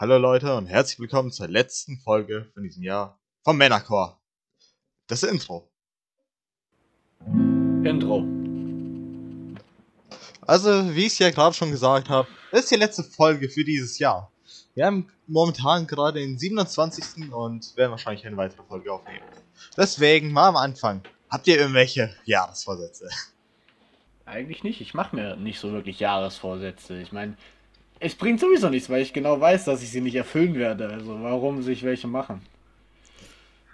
Hallo Leute und herzlich willkommen zur letzten Folge von diesem Jahr vom Männerchor. Das Intro. Intro. Also, wie ich es ja gerade schon gesagt habe, ist die letzte Folge für dieses Jahr. Wir haben momentan gerade den 27. und werden wahrscheinlich eine weitere Folge aufnehmen. Deswegen mal am Anfang. Habt ihr irgendwelche Jahresvorsätze? Eigentlich nicht. Ich mache mir nicht so wirklich Jahresvorsätze. Ich meine, es bringt sowieso nichts, weil ich genau weiß, dass ich sie nicht erfüllen werde. Also warum sich welche machen?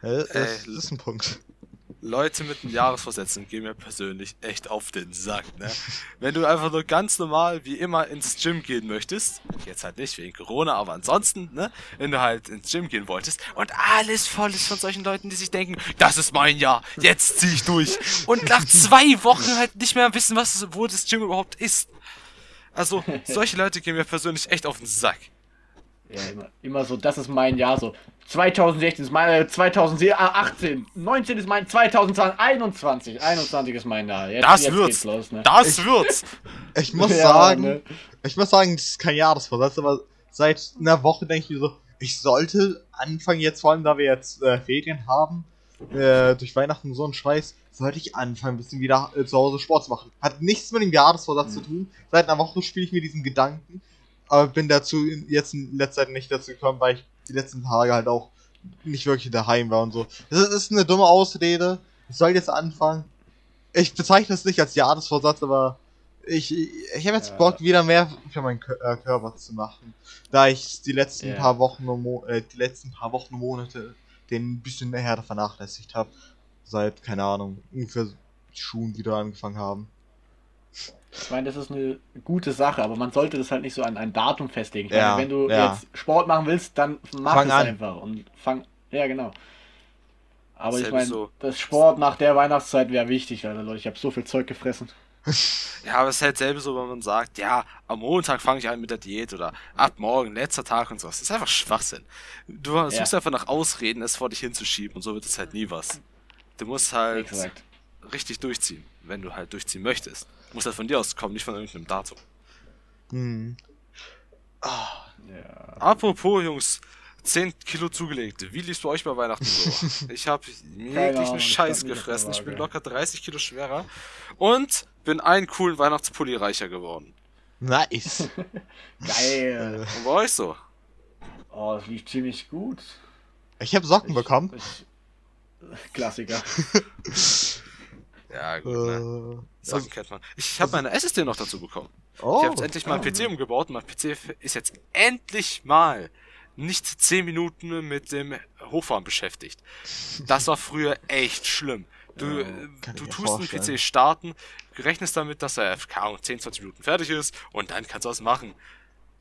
Das, das ist ein Punkt. Leute mit einem Jahresvorsätzen gehen mir persönlich echt auf den Sack, ne? Wenn du einfach nur ganz normal wie immer ins Gym gehen möchtest, jetzt halt nicht wegen Corona, aber ansonsten, ne? Wenn du halt ins Gym gehen wolltest und alles voll ist von solchen Leuten, die sich denken, das ist mein Jahr, jetzt zieh ich durch und nach zwei Wochen halt nicht mehr wissen, was, wo das Gym überhaupt ist. Also, solche Leute gehen mir persönlich echt auf den Sack. Ja, immer, immer so, das ist mein Jahr so. 2016 ist mein, äh, 2018, 19 ist mein, 2020, 21, 21 ist mein Jahr. Jetzt, Das jetzt wird's. geht's los, ne? Das wird's! Ich muss Ja, sagen, ne? ich muss sagen, das ist kein Jahresvorsatz, aber seit einer Woche denke ich mir so, ich sollte anfangen jetzt, vor allem da wir jetzt äh, Ferien haben, äh, durch Weihnachten und so ein Scheiß, sollte ich anfangen, ein bisschen wieder äh, zu Hause Sport zu machen. Hat nichts mit dem Jahresvorsatz zu tun. Seit einer Woche spiele ich mir diesen Gedanken, aber bin dazu jetzt in letzter Zeit nicht dazu gekommen, weil ich die letzten Tage halt auch nicht wirklich daheim war und so. Das ist- eine dumme Ausrede. Ich soll jetzt anfangen. Ich bezeichne es nicht als Jahresvorsatz, aber ich, ich, habe jetzt Ja. Bock, wieder mehr für meinen äh, Körper zu machen. Da ich die letzten Ja. paar Wochen und Mo äh, die letzten paar Wochen und Monate den ein bisschen näher vernachlässigt habe. Seit, keine Ahnung, ungefähr die Schuhen wieder angefangen haben. Ich meine, das ist eine gute Sache, aber man sollte das halt nicht so an ein Datum festlegen. Ich Ja, meine, wenn du ja. jetzt Sport machen willst, dann mach Fang es an. einfach und fang. Ja, genau. Aber ich Selbe meine, so. das Sport nach der Weihnachtszeit wäre wichtig, Alter, Leute. Ich habe so viel Zeug gefressen. Ja, aber es ist halt selber so, wenn man sagt, ja, am Montag fange ich an mit der Diät oder ab morgen, letzter Tag und sowas. Das ist einfach Schwachsinn. Du suchst einfach nach Ausreden, es vor dich hinzuschieben und so wird es halt nie was. Du musst halt Exakt. richtig durchziehen, wenn du halt durchziehen möchtest. Muss halt von dir aus kommen, nicht von irgendeinem Datum. Hm. Ja. Apropos, Jungs, 10 Kilo zugelegt. Wie lief's bei euch bei Weihnachten so? Ich habe jeglichen Scheiß gefressen. Ich bin locker 30 Kilo schwerer und bin einen coolen Weihnachtspulli reicher geworden. Nice. Geil. Und bei euch so? Oh, das lief ziemlich gut. ich habe Socken bekommen. Ich, Klassiker. Ja, gut, ne? Äh, Sachen kennt man. Ich habe meine SSD noch dazu bekommen. oh, Ich habe jetzt endlich mal einen PC umgebaut und mein PC ist jetzt endlich mal nicht 10 Minuten mit dem Hochfahren beschäftigt. Das war früher echt schlimm. Du, Ja, äh, kann du tust den vorstellen. PC starten, rechnest damit, dass er, Ahnung, 10, 20 Minuten fertig ist und dann kannst du was machen.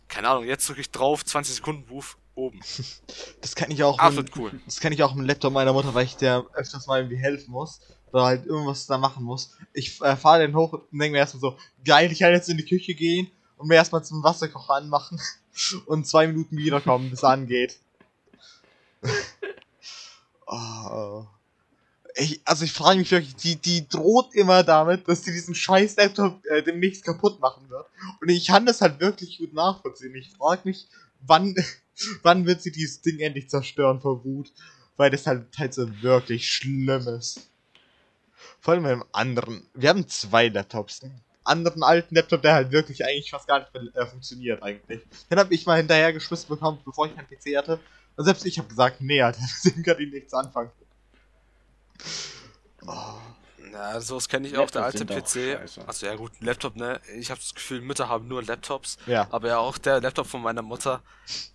Keine Ahnung, jetzt drücke ich drauf, 20 Sekunden Wurf oben. das kann ich auch. Absolut mit, cool. Das kenne ich auch im Laptop meiner Mutter, weil ich der öfters mal irgendwie helfen muss. Oder halt irgendwas da machen muss. Ich äh, fahre den hoch und denke mir erstmal so, geil, ich kann jetzt in die Küche gehen und mir erstmal zum Wasserkocher anmachen und zwei Minuten wiederkommen, bis er angeht. oh. Ich, also ich frage mich wirklich, die, die droht immer damit, dass sie diesen scheiß Laptop äh, demnächst kaputt machen wird. Und ich kann das halt wirklich gut nachvollziehen. Ich frage mich, wann, wann wird sie dieses Ding endlich zerstören vor Wut? Weil das halt, halt so wirklich schlimm ist. Vor allem mit dem anderen. Wir haben zwei Laptops. Einen anderen alten Laptop, der halt wirklich eigentlich fast gar nicht mehr, äh, funktioniert eigentlich. Den habe ich mal hinterher geschmissen bekommen, bevor ich keinen PC hatte. Und selbst ich habe gesagt, nee, Alter, mit dem kann ich nichts anfangen. Oh. Ja, sowas kenne ich auch, der alte Laptops PC. Also ja gut, ein Laptop, ne? Ich habe das Gefühl, Mütter haben nur Laptops. Ja. Aber ja, auch der Laptop von meiner Mutter,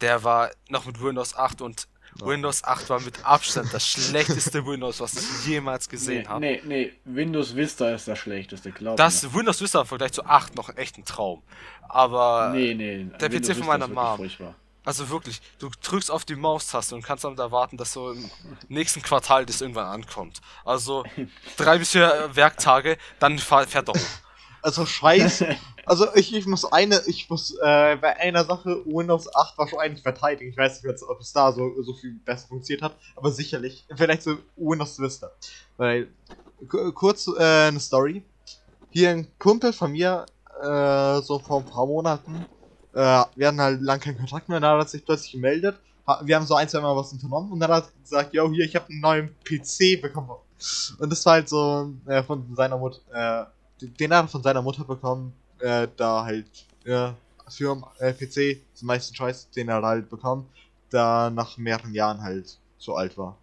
der war noch mit Windows 8 und Oh. Windows 8 war mit Abstand das schlechteste Windows, was ich jemals gesehen nee, habe. nee, nee, Windows Vista ist das schlechteste, glaub Das Windows Vista im Vergleich zu 8 noch echt ein Traum. Aber, mir. Nee, nee. der Windows PC von meiner Mom. furchtbar. Also wirklich, du drückst auf die Maustaste und kannst damit erwarten, dass so im nächsten Quartal das irgendwann ankommt. Also drei bis vier Werktage, dann fährt hoch. Also scheiße. Also ich, ich muss eine, ich muss äh, bei einer Sache Windows 8 wahrscheinlich verteidigen. Ich weiß nicht, ob es da so, so viel besser funktioniert hat, aber sicherlich. Vielleicht so Windows Vista. Weil, kurz äh, eine Story. Hier ein Kumpel von mir, äh, so vor ein paar Monaten, äh, wir hatten halt lang keinen Kontakt mehr, dann hat sich plötzlich gemeldet. Wir haben so ein, zwei Mal was unternommen und dann hat er gesagt, yo, hier, ich habe einen neuen PC bekommen. Und das war halt so äh, von seiner Mutter, äh, den hat er von seiner Mutter bekommen, äh, da halt, äh, für äh, PC, den meisten Scheiß, den er halt bekommen, da nach mehreren Jahren halt so alt war.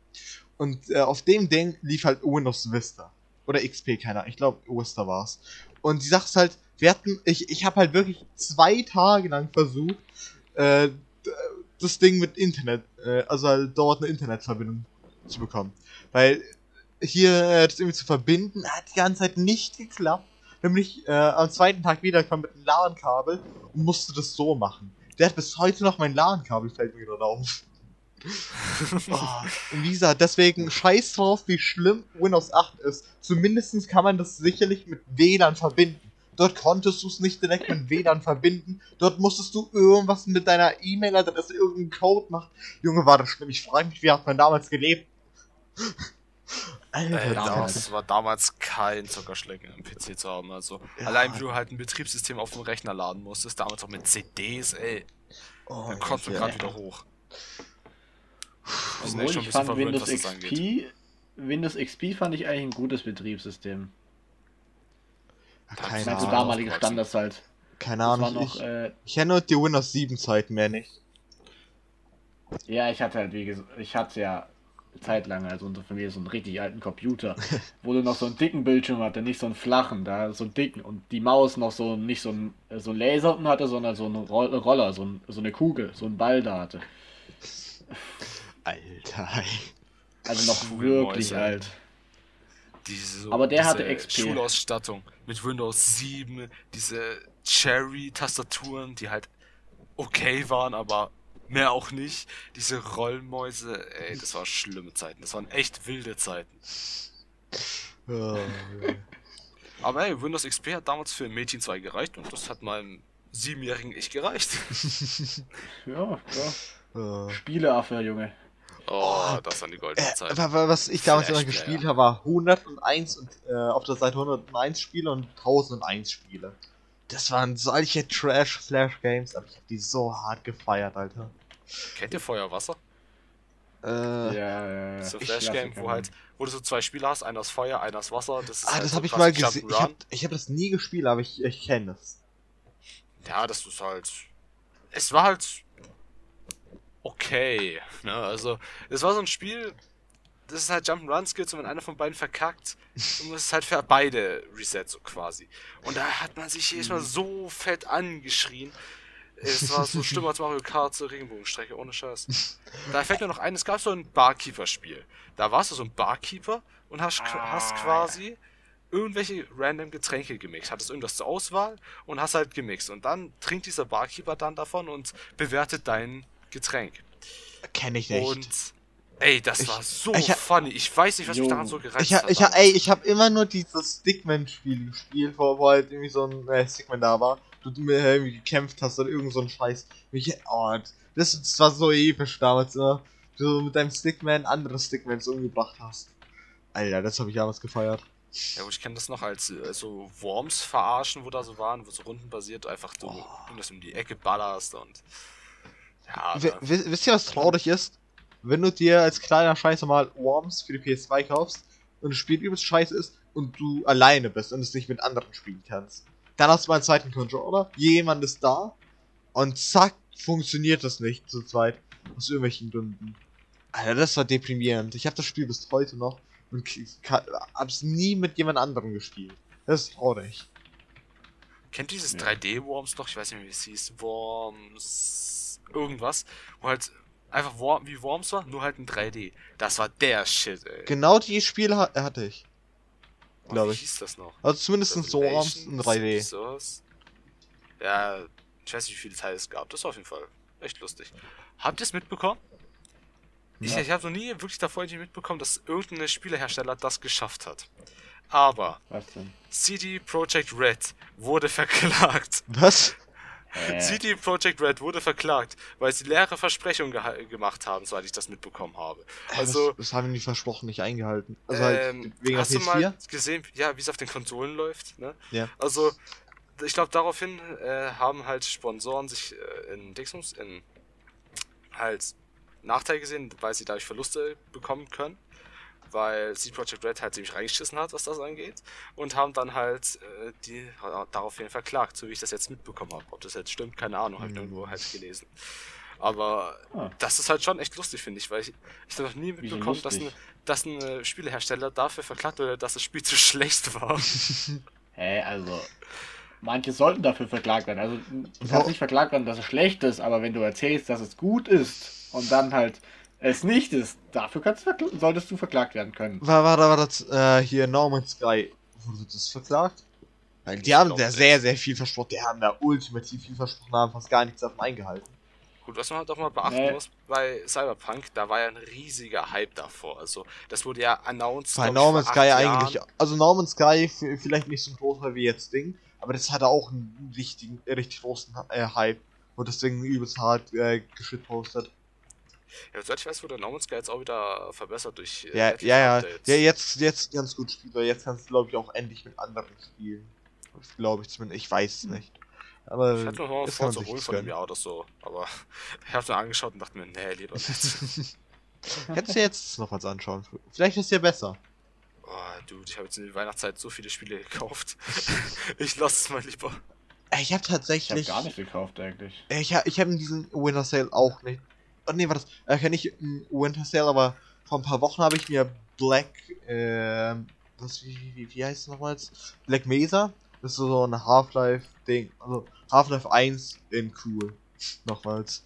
Und äh, auf dem Ding lief halt Windows Vista. Oder XP, keiner. Ich glaube, Vista war's. Und die Sache ist halt, wir hatten, ich, ich habe halt wirklich zwei Tage lang versucht, äh, das Ding mit Internet, äh, also halt dort eine Internetverbindung zu bekommen. Weil hier äh, das irgendwie zu verbinden, hat die ganze Zeit nicht geklappt. Nämlich äh, am zweiten Tag wieder kam mit einem LAN-Kabel und musste das so machen. Der hat bis heute noch mein LAN-Kabel, fällt mir gerade auf. oh, gesagt, deswegen scheiß drauf, wie schlimm Windows 8 ist. Zumindest kann man das sicherlich mit WLAN verbinden. Dort konntest du es nicht direkt mit WLAN verbinden. Dort musstest du irgendwas mit deiner E-Mail-Adresse, irgendeinen Code machen. Junge, war das schlimm. Ich frage mich, wie hat man damals gelebt? Alter, Ey, damals. das war damals kein Zuckerschlecken am PC zu haben. Also Ja. allein wie du halt ein Betriebssystem auf dem Rechner laden musstest, damals auch mit CDs, ey, oh, dann kommst du gerade wieder hoch. Obwohl ich ein bisschen fand Windows. XP, Windows XP fand ich eigentlich ein gutes Betriebssystem. Keine Ahnung. Damalige Standards halt. Keine Ahnung. noch, Ich, äh, ich kenne nur die Windows 7 Zeiten mehr nicht. ja, ich hatte halt, wie gesagt, ich hatte ja zeitlang, also unsere Familie, so einen richtig alten Computer, wo du noch so einen dicken Bildschirm hatte, nicht so einen flachen, da so einen dicken und die Maus noch so nicht so einen, so einen Laser unten hatte, sondern so einen Roll Roller, so, ein, so eine Kugel, so einen Ball da hatte. Alter. Also noch wirklich alt. Diese, Aber der diese hatte XP. Schulausstattung mit Windows 7, diese Cherry-Tastaturen, die halt okay waren, aber mehr auch nicht. Diese Rollmäuse, ey, das waren schlimme Zeiten. Das waren echt wilde Zeiten. Aber ey, Windows XP hat damals für Mädchen 2 gereicht und das hat meinem siebenjährigen Ich gereicht. Ja, ja. ja. Spieleaffe, Junge. Oh, das waren die goldenen Äh, Zeiten. was ich damals immer gespielt habe, war 101 und äh, auf der Seite 101 Spiele und 1001 Spiele. Das waren solche Trash-Flash-Games, aber ich habe die so hart gefeiert, Alter. Kennt ihr Feuerwasser? Äh, Ja, ja, ja. So Flash-Game, wo halt, wo du so zwei Spieler hast, einer aus Feuer, einer aus Wasser. Das ist ah, halt das so habe ich mal gesehen. Ich habe hab das nie gespielt, aber ich, ich kenne das. Ja, das ist halt. Es war halt okay. Ne? Also, es war so ein Spiel, das ist halt Jump'n'Run Skills und wenn einer von beiden verkackt, dann muss es halt für beide Reset so quasi. Und da hat man sich jedes Mal so fett angeschrien. Es war so schlimmer als Mario Kart zur Regenbogenstrecke, ohne Scheiß. Da fällt mir noch ein, es gab so ein Barkeeper-Spiel. Da warst du so ein Barkeeper und hast, hast quasi irgendwelche random Getränke gemixt. Hattest irgendwas zur Auswahl und hast halt gemixt. Und dann trinkt dieser Barkeeper dann davon und bewertet dein Getränk. Kenne ich nicht. Und ey, das Ich- war so ich funny. Ich weiß nicht, was mich Jo. daran so gereizt ich, hat. ich, ha, ey, ich habe immer nur dieses Stickman-Spiel gespielt, wo, wo halt irgendwie so ein äh, Stickman da war. Du mir irgendwie gekämpft hast oder irgend so ein Scheiß. Mich, oh, das, das war so episch damals, ne? Du mit deinem Stickman andere Stickmans umgebracht hast. Alter, das habe ich damals gefeiert. Ja, aber ich kenne das noch als äh, so Worms verarschen, wo da so waren, wo so rundenbasiert einfach du Oh. irgendwas um die Ecke ballerst und. Ja, W wi- wisst ihr, was traurig ist? Wenn du dir als kleiner Scheiße mal Worms für die PS2 kaufst und das Spiel übelst scheiße ist und du alleine bist und es nicht mit anderen spielen kannst. Dann hast du mal einen zweiten Controller, jemand ist da und zack, funktioniert das nicht zu zweit. Aus irgendwelchen Gründen. Alter, das war deprimierend. Ich habe das Spiel bis heute noch und hab's nie mit jemand anderem gespielt. Das ist traurig. Kennt dieses Ja. 3D-Worms noch? Ich weiß nicht mehr, wie es hieß. Worms. Irgendwas. Wo halt einfach Worm, wie Worms war, nur halt in 3D. Das war der Shit, ey. Genau die Spiele ha hatte ich. Oh, glaub wie ich. hieß das noch? Also zumindest so Worms in 3D. Sowas. Ja, ich weiß nicht, wie viele Teile es gab. Das war auf jeden Fall echt lustig. Habt ihr es mitbekommen? Ich, Ja. ich habe noch nie wirklich davor mitbekommen, dass irgendein Spielehersteller das geschafft hat. Aber? CD Projekt Red wurde verklagt. Was? Äh, CD Projekt Red wurde verklagt, weil sie leere Versprechungen geha- gemacht haben, soweit ich das mitbekommen habe. Also, das, das haben die versprochen, nicht eingehalten. Also halt ähm, wegen hast du PS4? mal gesehen, ja, wie es auf den Konsolen läuft? Ne? Ja. Also, ich glaube, daraufhin äh, haben halt Sponsoren sich äh, in Dixons in halt Nachteil gesehen, weil sie dadurch Verluste bekommen können, weil C Project Red halt ziemlich reingeschissen hat, was das angeht, und haben dann halt äh, die daraufhin verklagt, so wie ich das jetzt mitbekommen habe. Ob das jetzt stimmt, keine Ahnung, habe ich Mhm. irgendwo halt gelesen. Aber Ah. das ist halt schon echt lustig, finde ich, weil ich, ich habe noch nie mitbekommen, dass ein, lustig? dass ein äh, Spielehersteller dafür verklagt wurde, dass das Spiel zu schlecht war. Hä, also. Manche sollten dafür verklagt werden. Also, es kann nicht verklagt werden, dass es schlecht ist, aber wenn du erzählst, dass es gut ist und dann halt es nicht ist, dafür kannst du solltest du verklagt werden können. War, war, war das äh, hier No Man's Sky? Wurde das verklagt? Weil die Ich haben glaub da sehr, sehr viel versprochen. Die haben da ultimativ viel versprochen, haben fast gar nichts davon eingehalten. Gut, was man halt auch mal beachten Nee. muss, bei Cyberpunk, da war ja ein riesiger Hype davor. Also, das wurde ja announced. Bei glaub ich, No Man's vor Sky acht eigentlich. Jahren. Also No Man's Sky vielleicht nicht so ein großer wie jetzt Ding, aber das hatte auch einen richtigen, richtig großen äh, Hype. Und deswegen übelst hart äh, geschitpostet. Ja, soweit ich weiß, wurde No Man's Sky jetzt auch wieder verbessert durch äh, Ja, ja, ja. Updates. Ja, jetzt, jetzt ganz gut weil Jetzt kannst du, glaube ich, auch endlich mit anderen spielen. Glaube ich zumindest. Ich weiß es nicht. Aber Ich hatte noch mal vor zu holen von einem gönnen. Jahr oder so, aber ich habe mir angeschaut und dachte mir, nee, lieber nicht. Hättest du jetzt noch was anschauen. Vielleicht ist ja besser. oh, dude, ich habe jetzt in der Weihnachtszeit so viele Spiele gekauft. ich lasse es mal lieber. Äh, Ich habe Ich habe tatsächlich. gar nicht gekauft eigentlich. Äh, Ich habe ich hab in diesem Winter Sale auch nicht. Oh nee, war das. Äh, kann ich im Winter Sale, aber vor ein paar Wochen habe ich mir Black. ähm, was, wie, wie, wie, heißt es nochmals? Black Mesa. Das ist so ein Half-Life-Ding. Also Half-Life 1 in cool. Nochmals.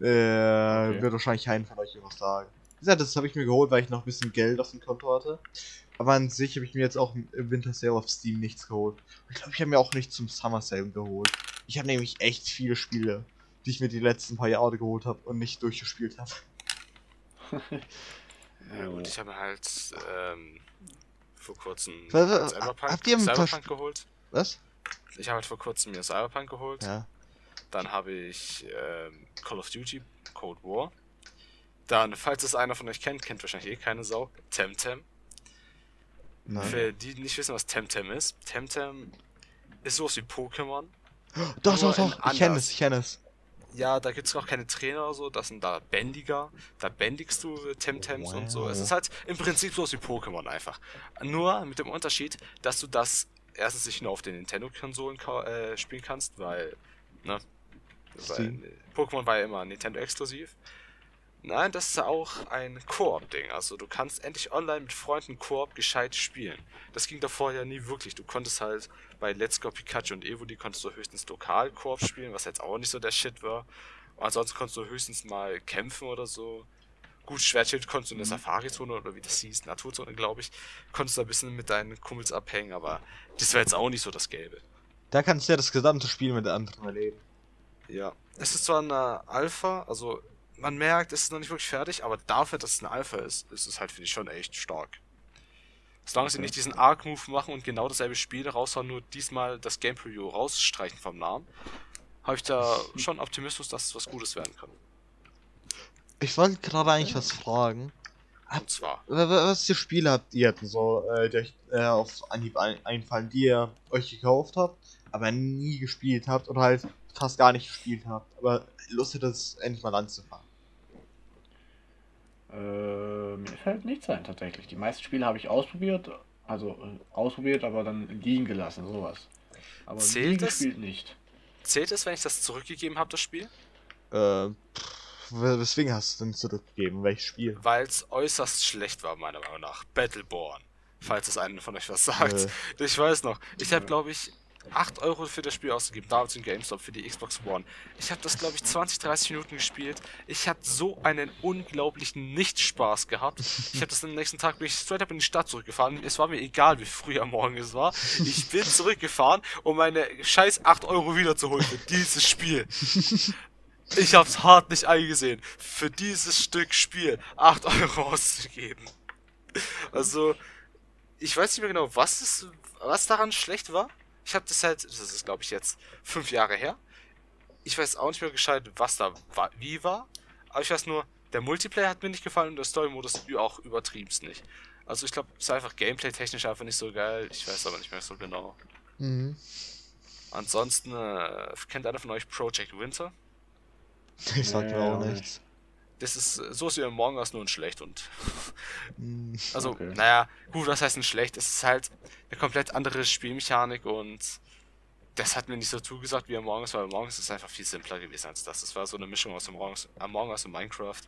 Äh, Wird wahrscheinlich keinen von euch was sagen. Wie gesagt, das habe ich mir geholt, weil ich noch ein bisschen Geld auf dem Konto hatte. Aber an sich habe ich mir jetzt auch im Winter Sale auf Steam nichts geholt. Ich glaube, ich habe mir auch nicht zum Summer Sale geholt. Ich habe nämlich echt viele Spiele, die ich mir die letzten paar Jahre geholt habe und nicht durchgespielt habe. Ja, gut, ich habe mir halt ähm, vor kurzem Was- was- Cyberpunk, habt ihr Cyberpunk geholt. Was? Ich habe halt vor kurzem mir Cyberpunk geholt. Ja. Dann habe ich ähm, Call of Duty Cold War. Dann, falls es einer von euch kennt, kennt wahrscheinlich eh keine Sau, Temtem. Nein. Für die, die nicht wissen, was Temtem ist, Temtem ist sowas wie Pokémon. Doch, doch, doch. Ich kenne es, ich kenne es. Ja, da gibt es auch keine Trainer oder so, das sind da Bändiger. Da bändigst du Temtems und so. Wow. Es ist halt im Prinzip sowas wie Pokémon einfach. Nur mit dem Unterschied, dass du das erstens nicht nur auf den Nintendo-Konsolen ka- äh, spielen kannst, weil, ne? Weil, äh, Pokémon war ja immer Nintendo-exklusiv. Nein, das ist auch ein Koop-Ding. Also du kannst endlich online mit Freunden Koop gescheit spielen. Das ging davor ja nie wirklich. Du konntest halt bei Let's Go Pikachu und Evo, die konntest du höchstens lokal Koop spielen, was jetzt auch nicht so der Shit war. Und ansonsten konntest du höchstens mal kämpfen oder so. Gut, Schwertschild konntest du in der Safari-Zone oder wie das hieß, Naturzone, glaube ich, konntest du ein bisschen mit deinen Kumpels abhängen, aber das wäre jetzt auch nicht so das Gelbe. Da kannst du ja das gesamte Spiel mit anderen erleben. Ja. Es ist zwar eine Alpha, also man merkt, es ist noch nicht wirklich fertig, aber dafür, dass es eine Alpha ist, ist es halt, finde ich, schon echt stark. Solange sie Okay. nicht diesen Arc-Move machen und genau dasselbe Spiel raushauen, nur diesmal das Game Preview rausstreichen vom Namen, habe ich da schon Optimismus, dass es was Gutes werden kann. Ich wollte gerade eigentlich was fragen. Und zwar, Wa- wa- Was für Spiele habt ihr denn so, äh, die euch äh, auf Anhieb ein einfallen, die ihr euch gekauft habt, aber nie gespielt habt oder halt fast gar nicht gespielt habt, aber Lust hättet, es endlich mal anzufangen? Äh, mir fällt nichts ein tatsächlich. Die meisten Spiele habe ich ausprobiert, also äh, ausprobiert, aber dann liegen gelassen, sowas. Aber Zählt das? gespielt nicht. zählt es, wenn ich das zurückgegeben habe, das Spiel? Äh, pff, we- weswegen hast du es denn zurückgegeben? Welches Spiel? Weil es äußerst schlecht war, meiner Meinung nach. Battleborn. Falls es einen von euch was sagt. Äh. Ich weiß noch. Ich habe, glaube ich, 8 Euro für das Spiel ausgegeben, damals in GameStop für die Xbox One. Ich habe das, glaube ich, 20, 30 Minuten gespielt. Ich hatte so einen unglaublichen Nicht-Spaß gehabt. Ich habe das am nächsten Tag, bin ich straight up in die Stadt zurückgefahren. Es war mir egal, wie früh am Morgen es war. Ich bin zurückgefahren, um meine scheiß 8 Euro wiederzuholen für dieses Spiel. Ich hab's hart nicht eingesehen, für dieses Stück Spiel 8 Euro auszugeben. Also, ich weiß nicht mehr genau, was, es, was daran schlecht war. Ich habe das halt, das ist glaube ich jetzt fünf Jahre her. Ich weiß auch nicht mehr gescheit, was da wa- wie war. Aber ich weiß nur, der Multiplayer hat mir nicht gefallen und der Story-Modus auch übertrieb's nicht. Also ich glaube, es ist einfach gameplay-technisch einfach nicht so geil. Ich weiß aber nicht mehr so genau. Mhm. Ansonsten äh, kennt einer von euch Project Winter? Ich sag mir auch nichts. Das ist so ist wie Among Us nur in schlecht und Hm. also Okay. naja gut was heißt denn schlecht? Es ist halt eine komplett andere Spielmechanik und das hat mir nicht so zugesagt wie Among Us, weil Among Us ist einfach viel simpler gewesen als das. Das war so eine Mischung aus Among Us, Among Us und Minecraft.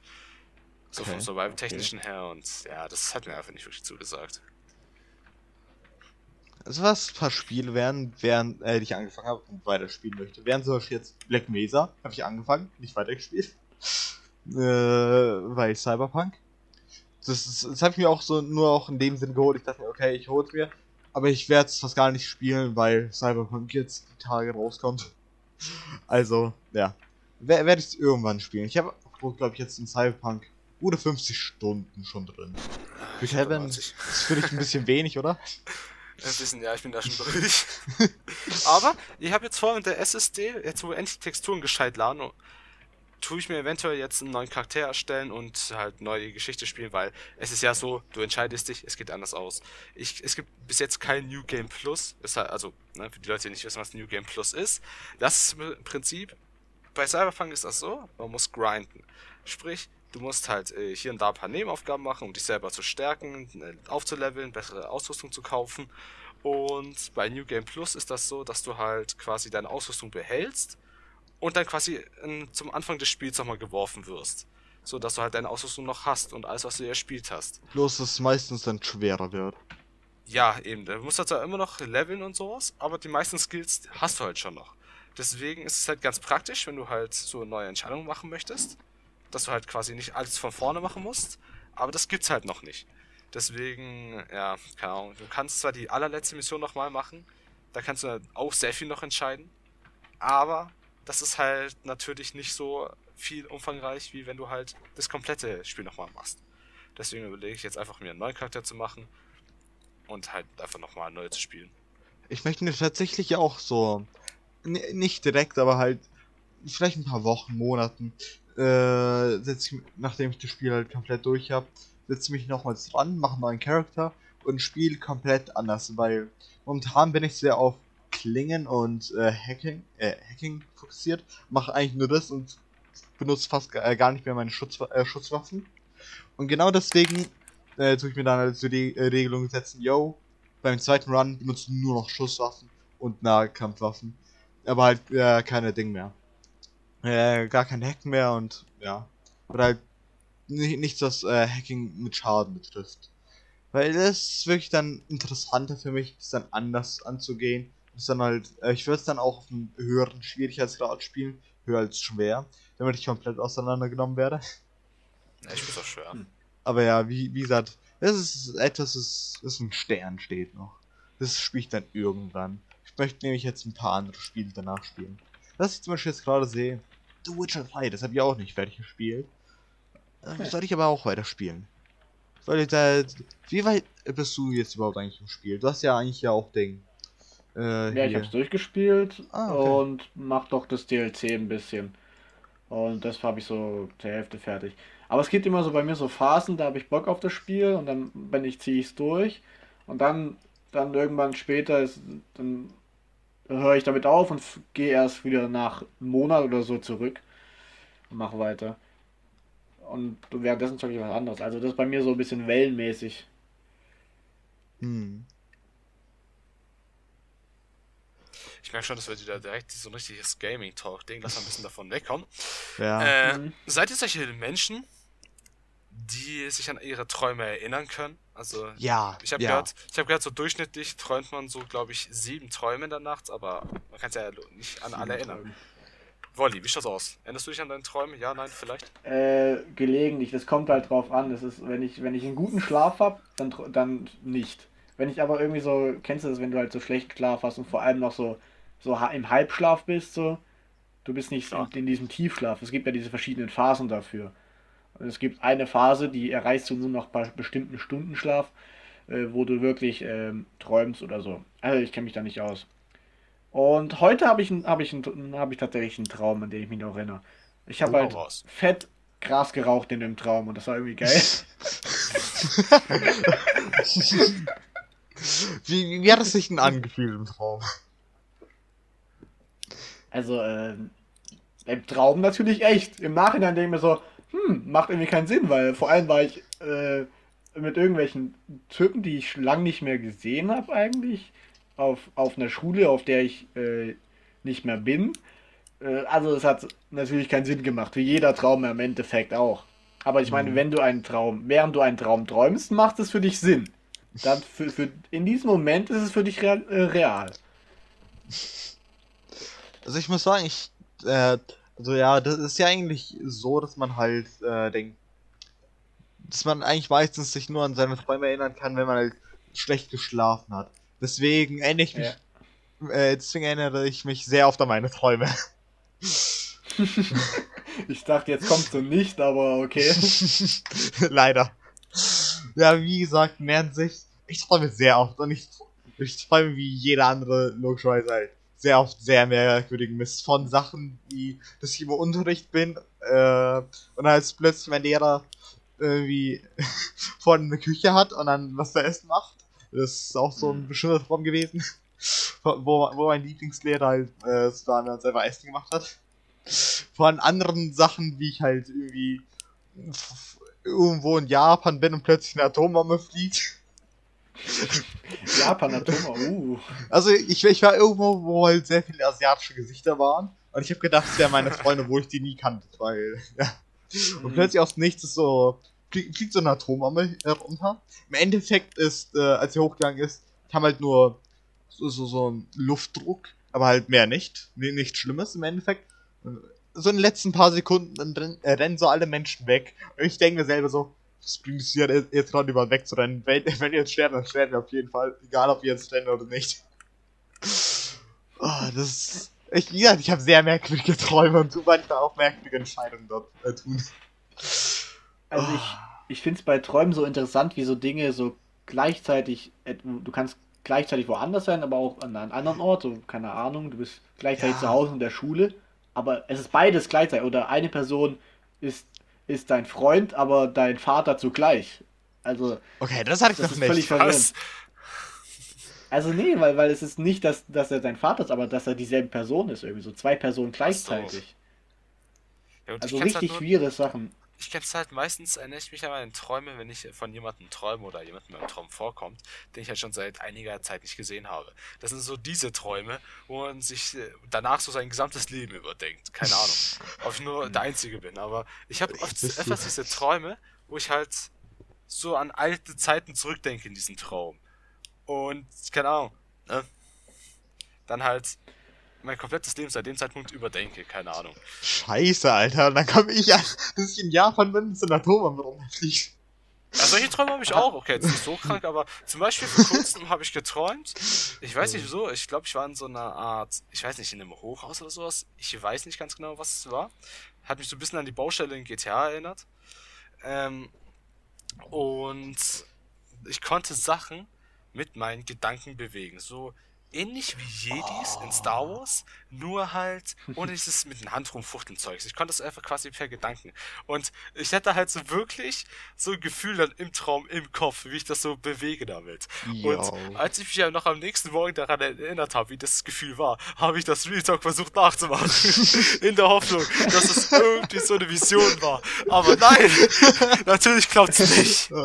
So Okay. vom Survival-Technischen her und ja, das hat mir einfach nicht wirklich zugesagt. Also was ein paar Spiele wären, während äh, ich angefangen habe und weiterspielen möchte. Wären zum Beispiel jetzt Black Mesa, habe ich angefangen, nicht weitergespielt. Äh, weil Cyberpunk. Das, ist- das habe ich mir auch so nur auch in dem Sinn geholt. Ich dachte mir, okay, ich hol's mir. Aber ich werde es fast gar nicht spielen, weil Cyberpunk jetzt die Tage rauskommt. Also, ja. Werde ich es irgendwann spielen. Ich habe, glaube ich, jetzt in Cyberpunk gute 50 Stunden schon drin. Für Kevin, 90. das finde ich ein bisschen wenig, oder? Ein bisschen, ja, ich bin da schon durch. Aber ich habe jetzt vor mit der SSD, jetzt wo endlich Texturen gescheit laden, tue ich mir eventuell jetzt einen neuen Charakter erstellen und halt neue Geschichte spielen, weil es ist ja so, du entscheidest dich, es geht anders aus. Ich, es gibt bis jetzt kein New Game Plus, ist halt, also ne, für die Leute, die nicht wissen, was New Game Plus ist, das ist im Prinzip, bei Cyberpunk ist das so, man muss grinden. Sprich, du musst halt äh, hier und da ein paar Nebenaufgaben machen, um dich selber zu stärken, äh, aufzuleveln, bessere Ausrüstung zu kaufen. Und bei New Game Plus ist das so, dass du halt quasi deine Ausrüstung behältst und dann quasi ähm, zum Anfang des Spiels nochmal geworfen wirst. So dass du halt deine Ausrüstung noch hast und alles, was du erspielt hast. Bloß, dass es meistens dann schwerer wird. Ja, eben. Du musst halt zwar immer noch leveln und sowas, aber die meisten Skills hast du halt schon noch. Deswegen ist es halt ganz praktisch, wenn du halt so neue Entscheidungen machen möchtest, dass du halt quasi nicht alles von vorne machen musst, aber das gibt's halt noch nicht. Deswegen, ja, keine Ahnung, du kannst zwar die allerletzte Mission nochmal machen, da kannst du halt auch sehr viel noch entscheiden, aber das ist halt natürlich nicht so viel umfangreich, wie wenn du halt das komplette Spiel nochmal machst. Deswegen überlege ich jetzt einfach mir einen neuen Charakter zu machen und halt einfach nochmal neu zu spielen. Ich möchte mir tatsächlich auch so, nicht direkt, aber halt vielleicht ein paar Wochen, Monaten, äh, setze ich, nachdem ich das Spiel halt komplett durch habe, setze mich nochmals dran, mache einen neuen Charakter und spiele komplett anders, weil momentan bin ich sehr auf Klingen und äh, Hacking, äh, Hacking fokussiert, mache eigentlich nur das und benutze fast äh, gar nicht mehr meine Schutz, äh, Schusswaffen. Und genau deswegen äh, tue ich mir dann halt so die äh, Regelung setzen, yo, beim zweiten Run benutzt du nur noch Schusswaffen und Nahkampfwaffen. Aber halt äh, keine Ding mehr. Äh, gar kein Hacken mehr und ja. Oder halt nicht, nichts, was äh, Hacking mit Schaden betrifft. Weil das ist wirklich dann interessanter für mich, das dann anders anzugehen. Das dann halt, äh, ich würde es dann auch auf einem höheren Schwierigkeitsgrad spielen, höher als schwer, damit ich komplett auseinandergenommen werde. Ja, ich bin auch schwer. Hm. Aber ja, wie, wie gesagt, das ist etwas, das, das ein Stern steht noch. Das spiele ich dann irgendwann. Ich möchte nämlich jetzt ein paar andere Spiele danach spielen. Was ich zum Beispiel jetzt gerade sehe, The Witcher 3, das habe ich auch nicht fertig gespielt. Äh, Okay. Sollte ich aber auch weiter spielen. Weil ich da, wie weit bist du jetzt überhaupt eigentlich im Spiel? Du hast ja eigentlich ja auch Ding. Äh, Ja, ich hier. hab's durchgespielt Ah, okay. und mach doch das DLC ein bisschen. Und das habe ich so zur Hälfte fertig. Aber es gibt immer so bei mir so Phasen, da habe ich Bock auf das Spiel und dann bin ich ziehe ich es durch und dann dann irgendwann später ist dann höre ich damit auf und gehe erst wieder nach einem Monat oder so zurück und mache weiter. Und währenddessen zocke ich was anderes. Also das ist bei mir so ein bisschen wellenmäßig. Hm. Ich merke schon, dass wir wieder direkt so ein richtiges Gaming-Talk-Ding, lass mal ein bisschen davon wegkommen. Ja. Äh, Mhm. seid ihr solche Menschen, die sich an ihre Träume erinnern können? Also, ja. ich habe ja. gehört, ich habe gehört, so durchschnittlich träumt man so, glaube ich, sieben Träume in der Nacht, aber man kann es ja nicht an alle erinnern. Wolli, wie schaut's aus? Erinnerst du dich an deine Träume? Ja, nein, vielleicht? Äh, gelegentlich, das kommt halt drauf an. Das ist, wenn ich, wenn ich einen guten Schlaf habe, dann, dann nicht. Wenn ich aber irgendwie so, kennst du das, wenn du halt so schlechten Schlaf hast und vor allem noch so, so im Halbschlaf bist, so, du bist nicht Ja. in, diesem Tiefschlaf. Es gibt ja diese verschiedenen Phasen dafür. Und es gibt eine Phase, die erreichst du nur noch bei bestimmten Stundenschlaf, äh, wo du wirklich ähm, träumst oder so. Also ich kenne mich da nicht aus. Und heute habe ich, hab ich, hab ich tatsächlich einen Traum, an den ich mich noch erinnere. Ich habe halt raus. fett Gras geraucht in dem Traum und das war irgendwie geil. Wie, wie, wie hat es sich denn angefühlt im Traum? Also, äh, im Traum natürlich echt. Im Nachhinein denke ich mir so, hm, macht irgendwie keinen Sinn, weil vor allem war ich äh, mit irgendwelchen Typen, die ich lang nicht mehr gesehen habe eigentlich, auf, auf einer Schule, auf der ich äh, nicht mehr bin. Äh, also es hat natürlich keinen Sinn gemacht, wie jeder Traum im Endeffekt auch. Aber ich meine, Mhm. wenn du einen Traum, während du einen Traum träumst, macht es für dich Sinn. Dann für, für, in diesem Moment ist es für dich real. Äh, real. Also ich muss sagen, ich, äh, also ja, das ist ja eigentlich so, dass man halt, äh, denkt, dass man eigentlich meistens sich nur an seine Träume erinnern kann, wenn man halt schlecht geschlafen hat. Deswegen erinnere ich mich, äh, deswegen erinnere ich mich sehr oft an meine Träume. Ich dachte, jetzt kommst du nicht, aber okay. Leider. Ja, wie gesagt, in der Hinsicht, ich träume sehr oft und ich, ich träume wie jeder andere logischerweise halt sehr oft sehr merkwürdigen Mist von Sachen, wie, dass ich im Unterricht bin, äh, und als plötzlich mein Lehrer irgendwie vorne eine Küche hat und dann was zu essen macht. Das ist auch so ein bestimmter Traum gewesen, wo, wo mein Lieblingslehrer halt, äh, so da uns einfach Essen gemacht hat. Von anderen Sachen, wie ich halt irgendwie irgendwo in Japan bin und plötzlich eine Atombombe fliegt. Japan Atoma, uh. Also ich, ich war irgendwo, wo halt sehr viele asiatische Gesichter waren. Und ich habe gedacht, es wären meine Freunde, wo ich die nie kannte, weil, ja. Und Mhm. plötzlich aus dem Nichts ist so, fliegt, so eine Atombombe herunter. Im Endeffekt ist, äh, als sie hochgegangen ist, kam halt nur so, so, so ein Luftdruck, aber halt mehr nicht. Nichts Schlimmes im Endeffekt. So in den letzten paar Sekunden äh, rennen so alle Menschen weg. Und ich denke mir selber so, was bringt es hier jetzt jetzt gerade über wegzurennen? Wenn, wenn ihr jetzt sterben, dann sterben wir auf jeden Fall. Egal, ob wir jetzt rennen oder nicht. Oh, das ist... Ich, wie gesagt, ich habe sehr merkwürdige Träume und tu manchmal auch merkwürdige Entscheidungen dort äh, tun. Also ich, ich finde es bei Träumen so interessant, wie so Dinge so gleichzeitig, du kannst gleichzeitig woanders sein, aber auch an einem anderen Ort, so keine Ahnung, du bist gleichzeitig Ja. zu Hause in der Schule, aber es ist beides gleichzeitig oder eine Person ist, ist dein Freund, aber dein Vater zugleich. Also, Okay, das hatte ich das noch ist völlig nicht. verwirrend. Was? Also nee, weil, weil es ist nicht, dass, dass er dein Vater ist, aber dass er dieselbe Person ist, irgendwie so zwei Personen gleichzeitig. Ja, und Also richtig halt nur, schwierige Sachen. Ich kenn's halt meistens, erinnere ich mich an meine Träume, wenn ich von jemandem träume oder jemand in meinem Traum vorkommt, den ich halt schon seit einiger Zeit nicht gesehen habe. Das sind so diese Träume, wo man sich äh, danach so sein gesamtes Leben überdenkt. Keine Ahnung, ob ich nur der Einzige bin, aber ich habe oft öfters diese Träume, wo ich halt so an alte Zeiten zurückdenke in diesem Traum. Und, keine Ahnung, ne? Dann halt mein komplettes Leben seit dem Zeitpunkt überdenke, keine Ahnung. Scheiße, Alter. Und dann komme ich an, dass ich in Japan bin und so eine Atombombe rumfliegt. Ja, solche Träume habe ich auch. Okay, jetzt nicht so krank, aber zum Beispiel vor kurzem habe ich geträumt. Ich weiß nicht wieso. Ich glaube, ich war in so einer Art, ich weiß nicht, in einem Hochhaus oder sowas. Ich weiß nicht ganz genau, was es war. Hat mich so ein bisschen an die Baustelle in GTA erinnert. Ähm, und ich konnte Sachen mit meinen Gedanken bewegen. So ähnlich wie Jedis in Star Wars, nur halt ohne dieses mit den Hand rumfuchteln Zeugs. Ich konnte das einfach quasi per Gedanken. Und ich hatte halt so wirklich so ein Gefühl dann im Traum, im Kopf, wie ich das so bewege damit. Yo. Und als ich mich ja noch am nächsten Morgen daran erinnert habe, wie das Gefühl war, habe ich das Real Talk versucht nachzumachen. In der Hoffnung, dass es irgendwie so eine Vision war. Aber nein, natürlich klappt's nicht.